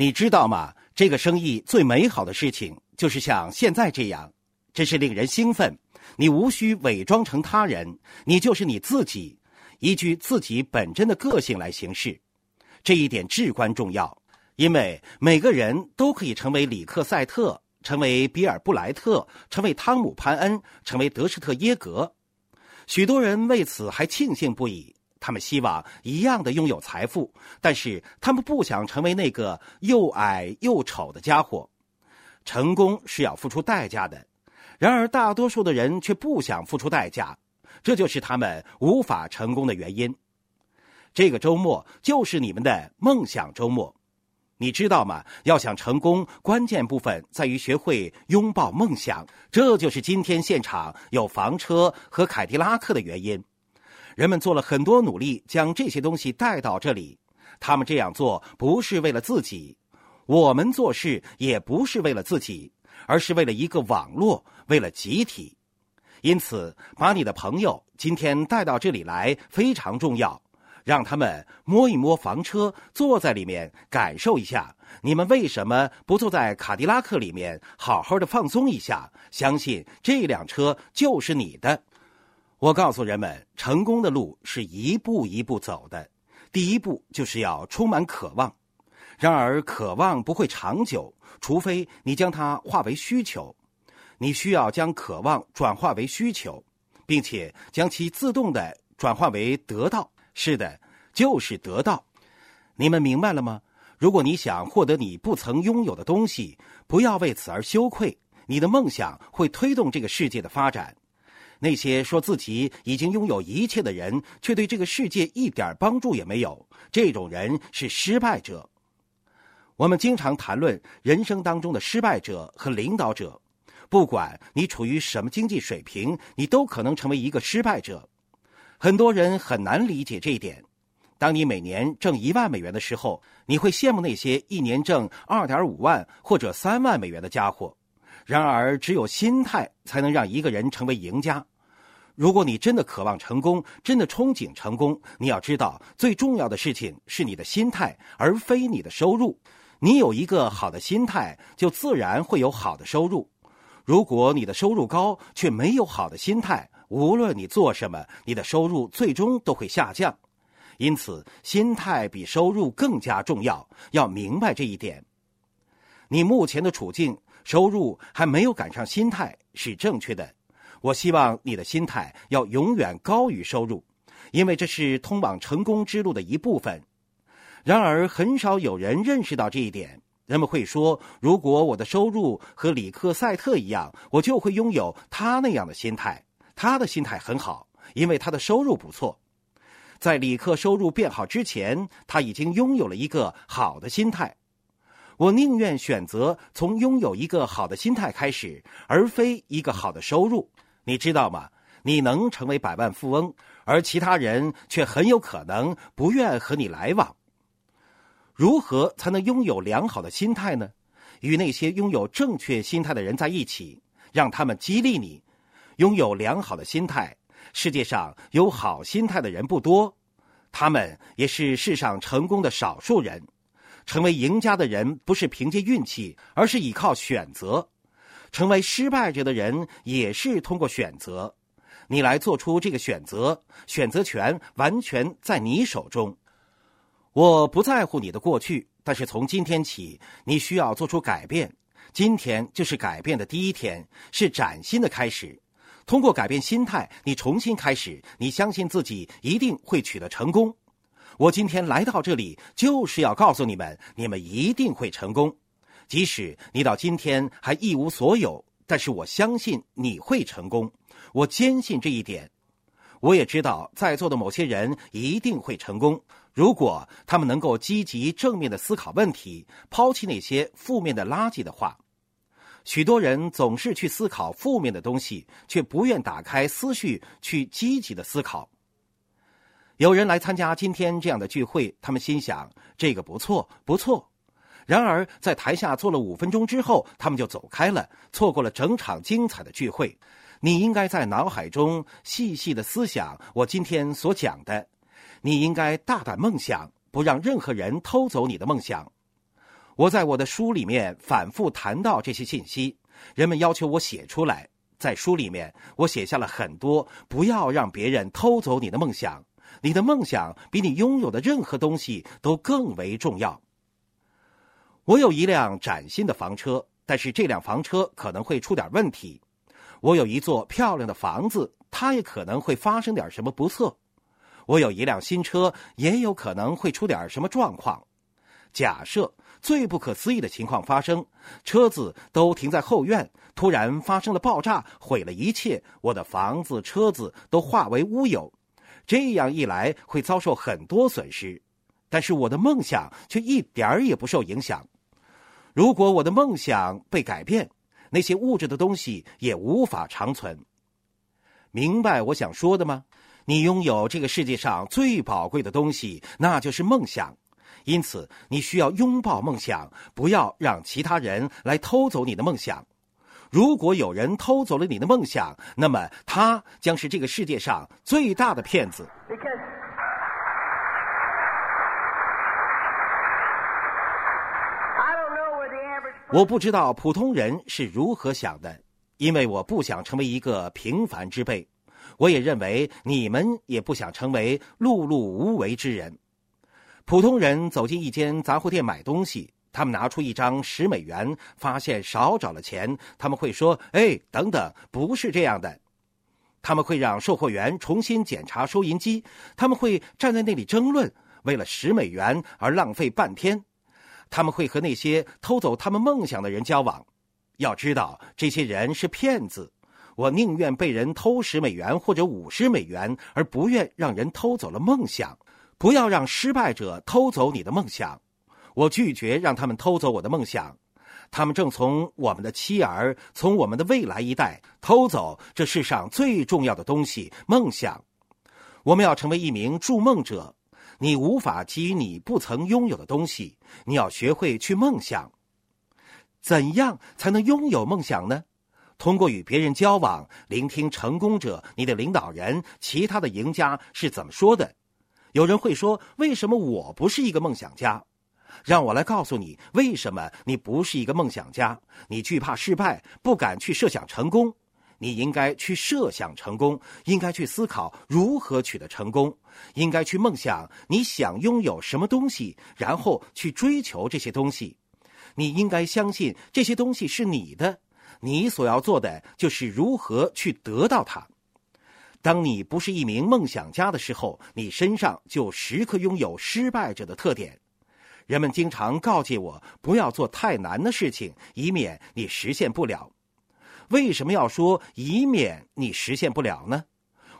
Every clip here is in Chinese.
你知道吗？这个生意最美好的事情就是像现在这样，真是令人兴奋。你无需伪装成他人，你就是你自己，依据自己本真的个性来行事。这一点至关重要，因为每个人都可以成为里克赛特，成为比尔布莱特，成为汤姆潘恩，成为德施特耶格。许多人为此还庆幸不已。他们希望一样的拥有财富，但是他们不想成为那个又矮又丑的家伙。成功是要付出代价的，然而大多数的人却不想付出代价，这就是他们无法成功的原因。这个周末就是你们的梦想周末，你知道吗？要想成功，关键部分在于学会拥抱梦想。这就是今天现场有房车和凯迪拉克的原因。人们做了很多努力，将这些东西带到这里。他们这样做不是为了自己，我们做事也不是为了自己，而是为了一个网络，为了集体。因此，把你的朋友今天带到这里来非常重要，让他们摸一摸房车，坐在里面感受一下。你们为什么不坐在卡迪拉克里面好好的放松一下？相信这辆车就是你的。我告诉人们，成功的路是一步一步走的。第一步就是要充满渴望，然而渴望不会长久，除非你将它化为需求。你需要将渴望转化为需求，并且将其自动的转化为得到。是的，就是得到。你们明白了吗？如果你想获得你不曾拥有的东西，不要为此而羞愧。你的梦想会推动这个世界的发展。那些说自己已经拥有一切的人，却对这个世界一点帮助也没有，这种人是失败者。我们经常谈论人生当中的失败者和领导者，不管你处于什么经济水平，你都可能成为一个失败者。很多人很难理解这一点。当你每年挣一万美元的时候，你会羡慕那些一年挣二点五万或者三万美元的家伙。然而，只有心态才能让一个人成为赢家。如果你真的渴望成功，真的憧憬成功，你要知道，最重要的事情是你的心态，而非你的收入。你有一个好的心态，就自然会有好的收入。如果你的收入高，却没有好的心态，无论你做什么，你的收入最终都会下降。因此，心态比收入更加重要。要明白这一点。你目前的处境。收入还没有赶上，心态是正确的。我希望你的心态要永远高于收入，因为这是通往成功之路的一部分。然而，很少有人认识到这一点。人们会说：“如果我的收入和里克赛特一样，我就会拥有他那样的心态。他的心态很好，因为他的收入不错。在里克收入变好之前，他已经拥有了一个好的心态。”我宁愿选择从拥有一个好的心态开始，而非一个好的收入。你知道吗？你能成为百万富翁，而其他人却很有可能不愿和你来往。如何才能拥有良好的心态呢？与那些拥有正确心态的人在一起，让他们激励你，拥有良好的心态。世界上有好心态的人不多，他们也是世上成功的少数人。成为赢家的人不是凭借运气，而是依靠选择；成为失败者的人也是通过选择。你来做出这个选择，选择权完全在你手中。我不在乎你的过去，但是从今天起，你需要做出改变。今天就是改变的第一天，是崭新的开始。通过改变心态，你重新开始，你相信自己一定会取得成功。我今天来到这里，就是要告诉你们，你们一定会成功。即使你到今天还一无所有，但是我相信你会成功。我坚信这一点。我也知道在座的某些人一定会成功，如果他们能够积极正面的思考问题，抛弃那些负面的垃圾的话。许多人总是去思考负面的东西，却不愿打开思绪去积极的思考。有人来参加今天这样的聚会，他们心想这个不错不错。然而在台下坐了五分钟之后，他们就走开了，错过了整场精彩的聚会。你应该在脑海中细细的思想我今天所讲的。你应该大胆梦想，不让任何人偷走你的梦想。我在我的书里面反复谈到这些信息，人们要求我写出来。在书里面，我写下了很多，不要让别人偷走你的梦想。你的梦想比你拥有的任何东西都更为重要。我有一辆崭新的房车，但是这辆房车可能会出点问题。我有一座漂亮的房子，它也可能会发生点什么不测。我有一辆新车，也有可能会出点什么状况。假设最不可思议的情况发生，车子都停在后院，突然发生了爆炸，毁了一切，我的房子、车子都化为乌有。这样一来会遭受很多损失，但是我的梦想却一点儿也不受影响。如果我的梦想被改变，那些物质的东西也无法长存。明白我想说的吗？你拥有这个世界上最宝贵的东西，那就是梦想。因此，你需要拥抱梦想，不要让其他人来偷走你的梦想。如果有人偷走了你的梦想，那么他将是这个世界上最大的骗子。我不知道普通人是如何想的，因为我不想成为一个平凡之辈。我也认为你们也不想成为碌碌无为之人。普通人走进一间杂货店买东西。他们拿出一张十美元，发现少找了钱，他们会说：“哎，等等，不是这样的。”他们会让售货员重新检查收银机，他们会站在那里争论，为了十美元而浪费半天。他们会和那些偷走他们梦想的人交往。要知道，这些人是骗子。我宁愿被人偷十美元或者五十美元，而不愿让人偷走了梦想。不要让失败者偷走你的梦想。我拒绝让他们偷走我的梦想，他们正从我们的妻儿，从我们的未来一代偷走这世上最重要的东西——梦想。我们要成为一名筑梦者。你无法给予你不曾拥有的东西，你要学会去梦想。怎样才能拥有梦想呢？通过与别人交往，聆听成功者、你的领导人、其他的赢家是怎么说的。有人会说：“为什么我不是一个梦想家？”让我来告诉你，为什么你不是一个梦想家？你惧怕失败，不敢去设想成功。你应该去设想成功，应该去思考如何取得成功，应该去梦想你想拥有什么东西，然后去追求这些东西。你应该相信这些东西是你的，你所要做的就是如何去得到它。当你不是一名梦想家的时候，你身上就时刻拥有失败者的特点。人们经常告诫我不要做太难的事情，以免你实现不了。为什么要说以免你实现不了呢？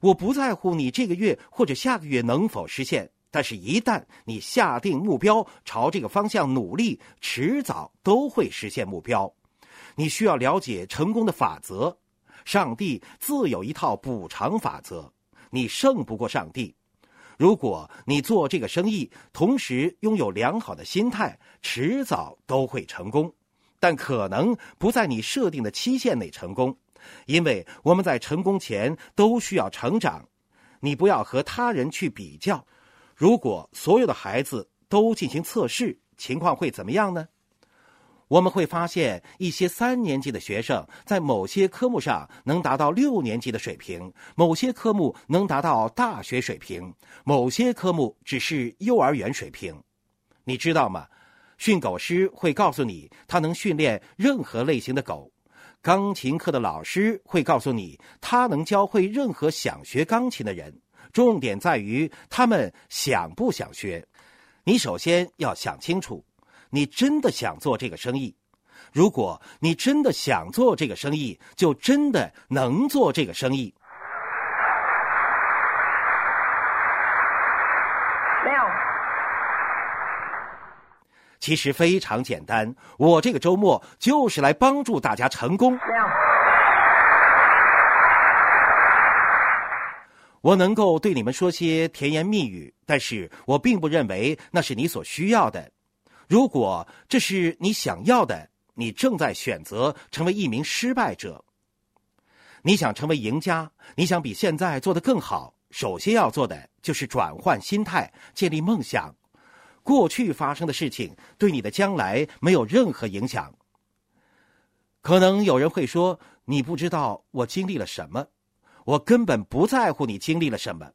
我不在乎你这个月或者下个月能否实现，但是，一旦你下定目标，朝这个方向努力，迟早都会实现目标。你需要了解成功的法则，上帝自有一套补偿法则，你胜不过上帝。如果你做这个生意，同时拥有良好的心态，迟早都会成功，但可能不在你设定的期限内成功，因为我们在成功前都需要成长。你不要和他人去比较。如果所有的孩子都进行测试，情况会怎么样呢？我们会发现，一些三年级的学生在某些科目上能达到六年级的水平，某些科目能达到大学水平，某些科目只是幼儿园水平。你知道吗？训狗师会告诉你，他能训练任何类型的狗；钢琴课的老师会告诉你，他能教会任何想学钢琴的人。重点在于他们想不想学。你首先要想清楚。你真的想做这个生意？如果你真的想做这个生意，就真的能做这个生意。其实非常简单，我这个周末就是来帮助大家成功。我能够对你们说些甜言蜜语，但是我并不认为那是你所需要的。如果这是你想要的，你正在选择成为一名失败者。你想成为赢家，你想比现在做得更好，首先要做的就是转换心态，建立梦想。过去发生的事情对你的将来没有任何影响。可能有人会说：“你不知道我经历了什么，我根本不在乎你经历了什么。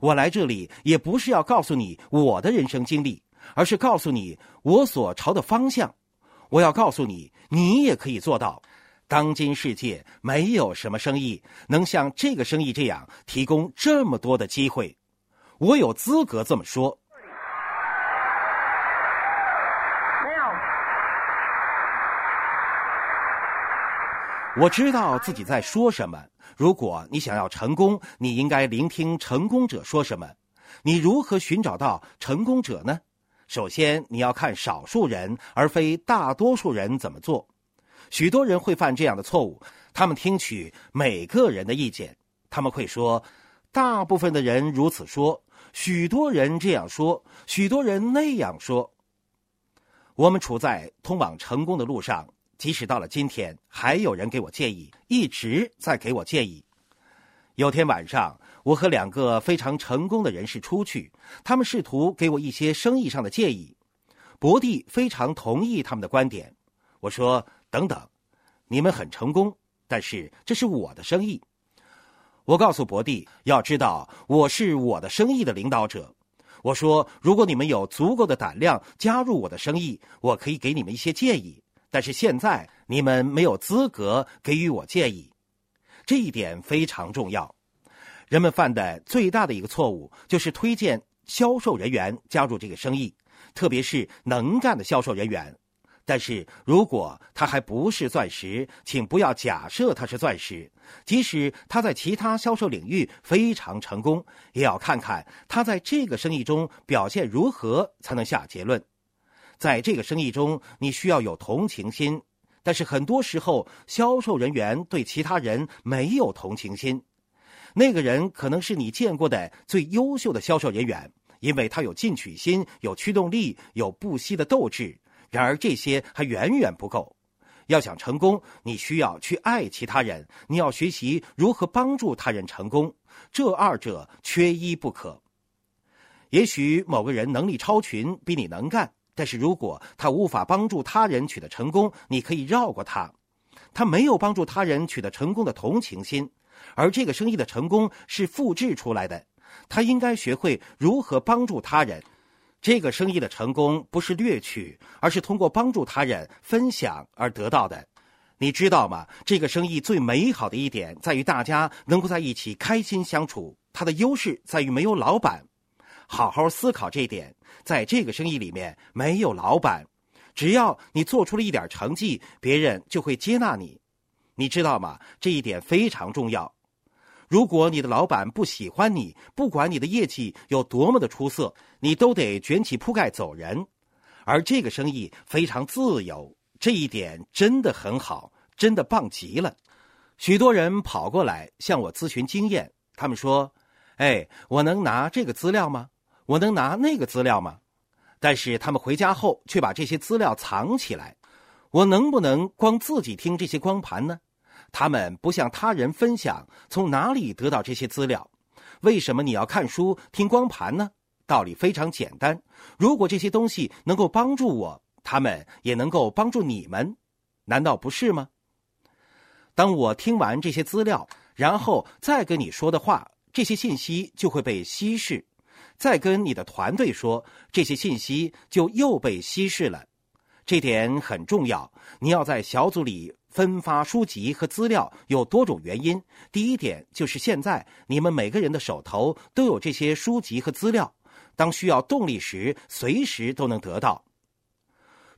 我来这里也不是要告诉你我的人生经历，而是告诉你我所朝的方向。我要告诉你，你也可以做到。当今世界没有什么生意能像这个生意这样提供这么多的机会。我有资格这么说。”我知道自己在说什么。如果你想要成功，你应该聆听成功者说什么。你如何寻找到成功者呢？首先，你要看少数人而非大多数人怎么做。许多人会犯这样的错误：他们听取每个人的意见，他们会说，大部分的人如此说，许多人这样说，许多人那样说。我们处在通往成功的路上。即使到了今天，还有人给我建议，一直在给我建议。有天晚上，我和两个非常成功的人士出去，他们试图给我一些生意上的建议。博蒂非常同意他们的观点。我说：“等等，你们很成功，但是这是我的生意。”我告诉博蒂：“要知道，我是我的生意的领导者。”我说：“如果你们有足够的胆量加入我的生意，我可以给你们一些建议。”但是现在你们没有资格给予我建议，这一点非常重要。人们犯的最大的一个错误就是推荐销售人员加入这个生意，特别是能干的销售人员。但是如果他还不是钻石，请不要假设他是钻石。即使他在其他销售领域非常成功，也要看看他在这个生意中表现如何，才能下结论。在这个生意中，你需要有同情心，但是很多时候，销售人员对其他人没有同情心。那个人可能是你见过的最优秀的销售人员，因为他有进取心、有驱动力、有不息的斗志。然而，这些还远远不够。要想成功，你需要去爱其他人，你要学习如何帮助他人成功，这二者缺一不可。也许某个人能力超群，比你能干。但是如果他无法帮助他人取得成功，你可以绕过他。他没有帮助他人取得成功的同情心，而这个生意的成功是复制出来的。他应该学会如何帮助他人。这个生意的成功不是掠取，而是通过帮助他人分享而得到的。你知道吗？这个生意最美好的一点在于大家能够在一起开心相处。它的优势在于没有老板。好好思考这一点，在这个生意里面没有老板，只要你做出了一点成绩，别人就会接纳你，你知道吗？这一点非常重要。如果你的老板不喜欢你，不管你的业绩有多么的出色，你都得卷起铺盖走人。而这个生意非常自由，这一点真的很好，真的棒极了。许多人跑过来向我咨询经验，他们说：“哎，我能拿这个资料吗？”我能拿那个资料吗？但是他们回家后却把这些资料藏起来。我能不能光自己听这些光盘呢？他们不向他人分享从哪里得到这些资料。为什么你要看书听光盘呢？道理非常简单。如果这些东西能够帮助我，他们也能够帮助你们，难道不是吗？当我听完这些资料，然后再跟你说的话，这些信息就会被稀释。再跟你的团队说，这些信息就又被稀释了，这点很重要。你要在小组里分发书籍和资料，有多种原因。第一点就是现在你们每个人的手头都有这些书籍和资料，当需要动力时，随时都能得到。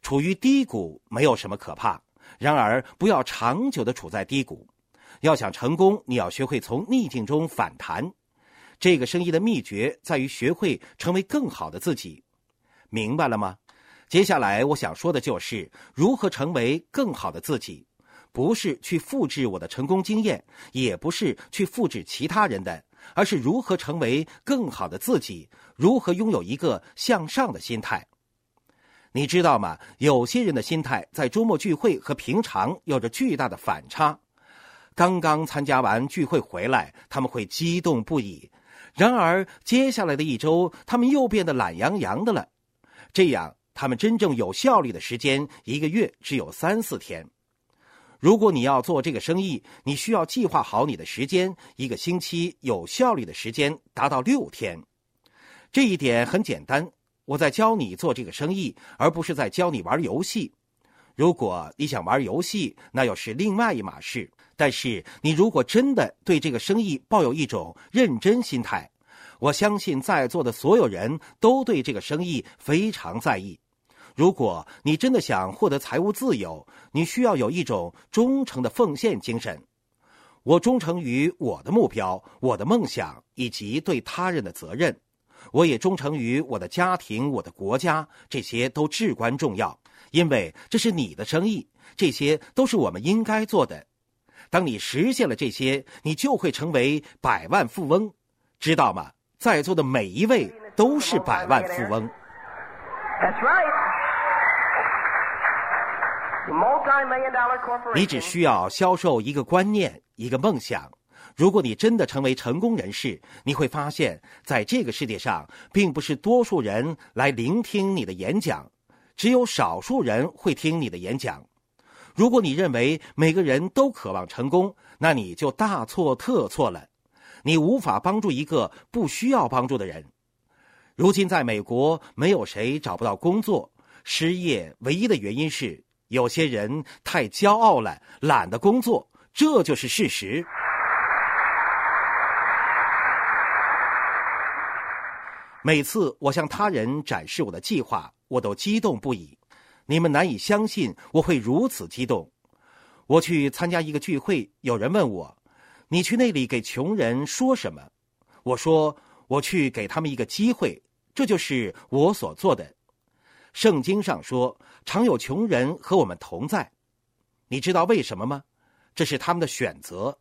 处于低谷没有什么可怕，然而不要长久的处在低谷。要想成功，你要学会从逆境中反弹。这个生意的秘诀在于学会成为更好的自己，明白了吗？接下来我想说的就是如何成为更好的自己，不是去复制我的成功经验，也不是去复制其他人的，而是如何成为更好的自己，如何拥有一个向上的心态。你知道吗？有些人的心态在周末聚会和平常有着巨大的反差。刚刚参加完聚会回来，他们会激动不已。然而，接下来的一周，他们又变得懒洋洋的了。这样他们真正有效率的时间一个月只有三四天。如果你要做这个生意，你需要计划好你的时间，一个星期有效率的时间达到六天。这一点很简单，我在教你做这个生意，而不是在教你玩游戏。如果你想玩游戏，那又是另外一码事。但是你如果真的对这个生意抱有一种认真心态，我相信在座的所有人都对这个生意非常在意。如果你真的想获得财务自由，你需要有一种忠诚的奉献精神。我忠诚于我的目标、我的梦想以及对他人的责任。我也忠诚于我的家庭、我的国家，这些都至关重要，因为这是你的生意，这些都是我们应该做的。当你实现了这些，你就会成为百万富翁，知道吗？在座的每一位都是百万富翁。That's right. 你只需要销售一个观念，一个梦想。如果你真的成为成功人士，你会发现在这个世界上，并不是多数人来聆听你的演讲，只有少数人会听你的演讲。如果你认为每个人都渴望成功，那你就大错特错了。你无法帮助一个不需要帮助的人。如今在美国，没有谁找不到工作，失业唯一的原因是。有些人太骄傲了，懒得工作，这就是事实。每次我向他人展示我的计划，我都激动不已。你们难以相信我会如此激动。我去参加一个聚会，有人问我：“你去那里给穷人说什么？”我说：“我去给他们一个机会，这就是我所做的。”圣经上说。常有穷人和我们同在，你知道为什么吗？这是他们的选择。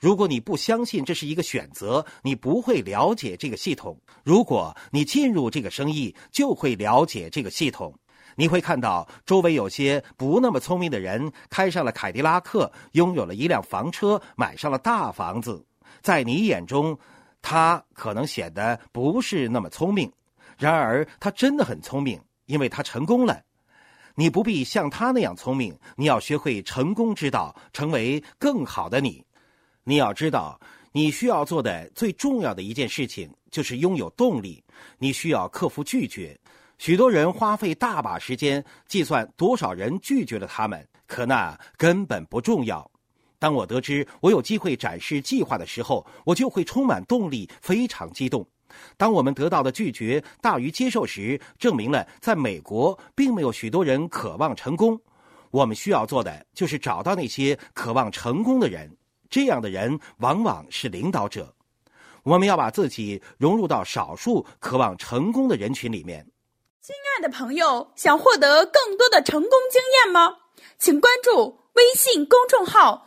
如果你不相信这是一个选择，你不会了解这个系统。如果你进入这个生意，就会了解这个系统。你会看到周围有些不那么聪明的人开上了凯迪拉克，拥有了一辆房车，买上了大房子。在你眼中，他可能显得不是那么聪明，然而他真的很聪明，因为他成功了。你不必像他那样聪明，你要学会成功之道，成为更好的你。你要知道，你需要做的最重要的一件事情就是拥有动力。你需要克服拒绝。许多人花费大把时间计算多少人拒绝了他们，可那根本不重要。当我得知我有机会展示计划的时候，我就会充满动力，非常激动。当我们得到的拒绝大于接受时，证明了在美国并没有许多人渴望成功。我们需要做的就是找到那些渴望成功的人，这样的人往往是领导者。我们要把自己融入到少数渴望成功的人群里面。亲爱的朋友，想获得更多的成功经验吗？请关注微信公众号。